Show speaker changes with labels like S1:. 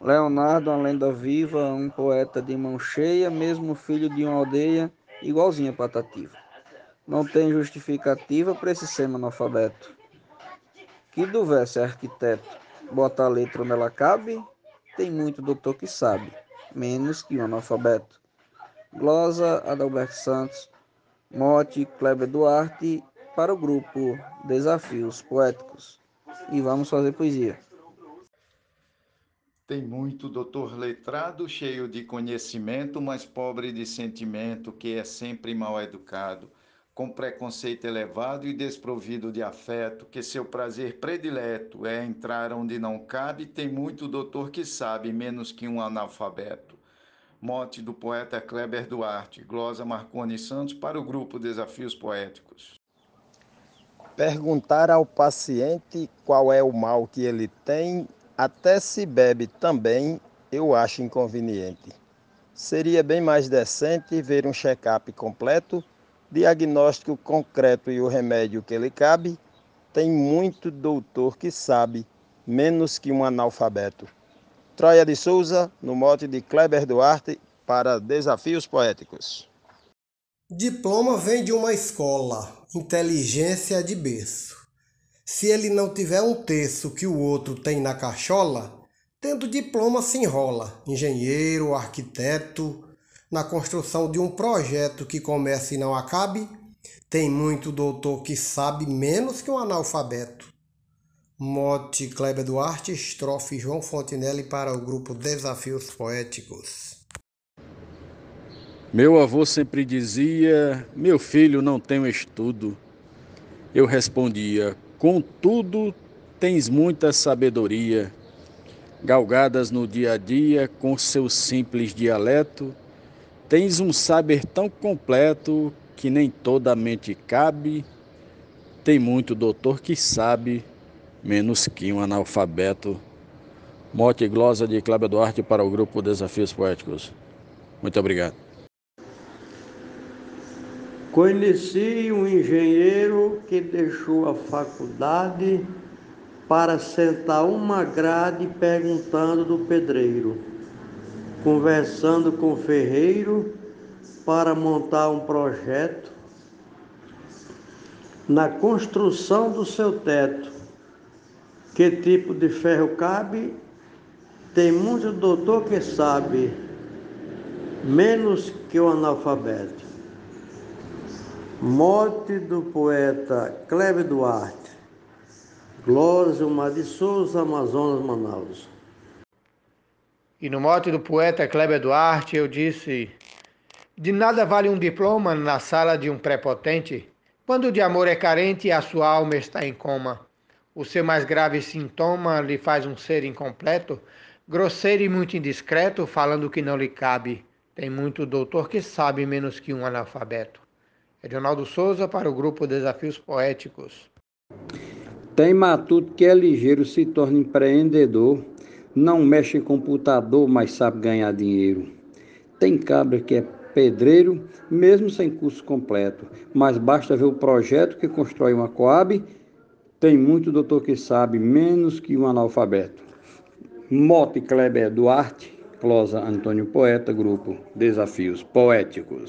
S1: Leonardo, uma lenda viva, um poeta de mão cheia, mesmo filho de uma aldeia igualzinha a Patativa. Não tem justificativa para esse ser analfabeto. Que do é arquiteto, bota a letra onde ela cabe, tem muito doutor que sabe, menos que um analfabeto. Glosa, Adalberto Santos, Mote, Kleber Duarte, para o grupo Desafios Poéticos. E vamos fazer poesia.
S2: Tem muito doutor letrado, cheio de conhecimento, mas pobre de sentimento, que é sempre mal educado, com preconceito elevado e desprovido de afeto, que seu prazer predileto é entrar onde não cabe. Tem muito doutor que sabe, menos que um analfabeto. Mote do poeta Kleber Duarte, glosa Marconi Santos para o grupo Desafios Poéticos.
S3: Perguntar ao paciente qual é o mal que ele tem até se bebe também, eu acho inconveniente. Seria bem mais decente ver um check-up completo, diagnóstico concreto e o remédio que lhe cabe. Tem muito doutor que sabe, menos que um analfabeto. Troia de Souza, no mote de Kleber Duarte, para Desafios Poéticos.
S4: Diploma vem de uma escola, inteligência de berço. Se ele não tiver um terço que o outro tem na cachola, tendo diploma se enrola, engenheiro, arquiteto, na construção de um projeto que comece e não acabe, tem muito doutor que sabe menos que um analfabeto. Mote Kleber Duarte, estrofe João Fontinelli para o grupo Desafios Poéticos.
S5: Meu avô sempre dizia: Meu filho não tem estudo. Eu respondia: Contudo, tens muita sabedoria, galgadas no dia a dia com seu simples dialeto. Tens um saber tão completo que nem toda a mente cabe. Tem muito doutor que sabe, menos que um analfabeto. Mote e glosa de Cláudio Duarte para o grupo Desafios Poéticos. Muito obrigado.
S6: Conheci um engenheiro que deixou a faculdade para sentar uma grade perguntando do pedreiro, conversando com o ferreiro para montar um projeto na construção do seu teto. Que tipo de ferro cabe? Tem muito doutor que sabe, menos que o analfabeto. Morte do poeta Cleber Duarte. Glória Mar de Souza, Amazonas, Manaus.
S7: E no mote do poeta Cleber Duarte eu disse: De nada vale um diploma na sala de um prepotente, quando de amor é carente e a sua alma está em coma. O seu mais grave sintoma lhe faz um ser incompleto, grosseiro e muito indiscreto, falando que não lhe cabe. Tem muito doutor que sabe menos que um analfabeto. Edionaldo Souza para o grupo Desafios Poéticos.
S1: Tem matuto que é ligeiro, se torna empreendedor, não mexe em computador, mas sabe ganhar dinheiro. Tem cabra que é pedreiro, mesmo sem curso completo, mas basta ver o projeto que constrói uma Coab. Tem muito doutor que sabe, menos que um analfabeto. Mote Kleber Duarte, Closa Antônio Poeta, grupo Desafios Poéticos.